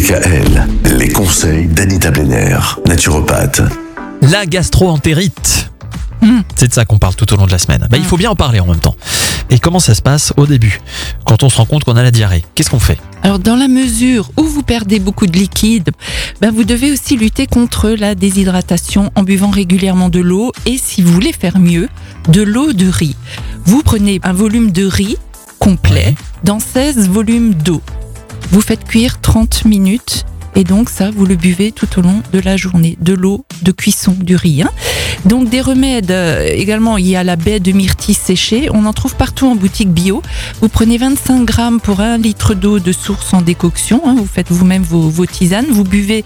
DKL, les conseils d'Anita Benner, naturopathe. La gastro-entérite. C'est de ça qu'on parle tout au long de la semaine. Bah, Il faut bien en parler en même temps. Et comment ça se passe au début Quand on se rend compte qu'on a la diarrhée, qu'est-ce qu'on fait? Alors dans la mesure où vous perdez beaucoup de liquide, ben, vous devez aussi lutter contre la déshydratation en buvant régulièrement de l'eau et si vous voulez faire mieux, de l'eau de riz. Vous prenez un volume de riz complet Ouais. dans 16 volumes d'eau. Vous faites cuire 30 minutes et donc ça, vous le buvez tout au long de la journée. De l'eau de cuisson du riz. hein. Donc des remèdes euh, également, il y a la baie de myrtille séchée. On en trouve partout en boutique bio. Vous prenez 25 grammes pour un litre d'eau de source en décoction. hein. Vous faites vous-même vos, vos tisanes. Vous buvez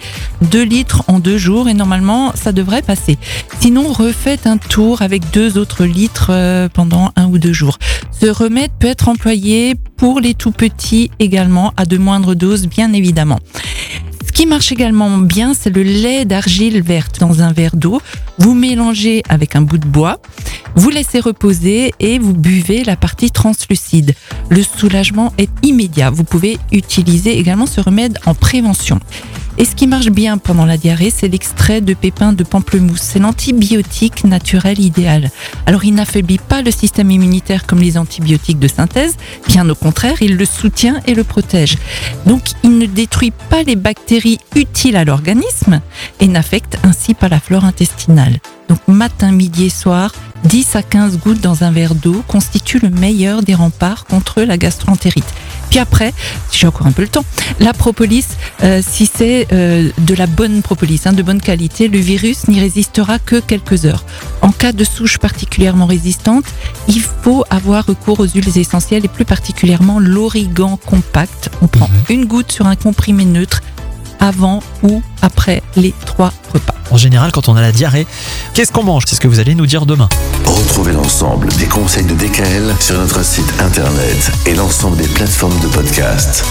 2 litres en deux jours et normalement, ça devrait passer. Sinon, refaites un tour avec deux autres litres euh, pendant un ou deux jours. Ce remède peut être employé pour les tout petits également, à de moindres doses, bien évidemment. Ce qui marche également bien, c'est le lait d'argile verte dans un verre d'eau. Vous mélangez avec un bout de bois, vous laissez reposer et vous buvez la partie translucide. Le soulagement est immédiat. Vous pouvez utiliser également ce remède en prévention. Et ce qui marche bien pendant la diarrhée, c'est l'extrait de pépins de pamplemousse. C'est l'antibiotique naturel idéal. Alors il n'affaiblit pas le système immunitaire comme les antibiotiques de synthèse, bien au contraire, il le soutient et le protège. Donc il ne détruit pas les bactéries utiles à l'organisme et n'affecte ainsi pas la flore intestinale. Donc matin, midi et soir, 10 à 15 gouttes dans un verre d'eau constituent le meilleur des remparts contre la gastroentérite. Puis après, si j'ai encore un peu le temps, la propolis, euh, si c'est euh, de la bonne propolis, hein, de bonne qualité, le virus n'y résistera que quelques heures. En cas de souche particulièrement résistante, il faut avoir recours aux huiles essentielles et plus particulièrement l'origan compact. On prend une goutte sur un comprimé neutre avant ou après les trois repas. En général, quand on a la diarrhée, qu'est-ce qu'on mange? C'est ce que vous allez nous dire demain. Retrouvez l'ensemble des conseils de DKL sur notre site internet et l'ensemble des plateformes de podcast.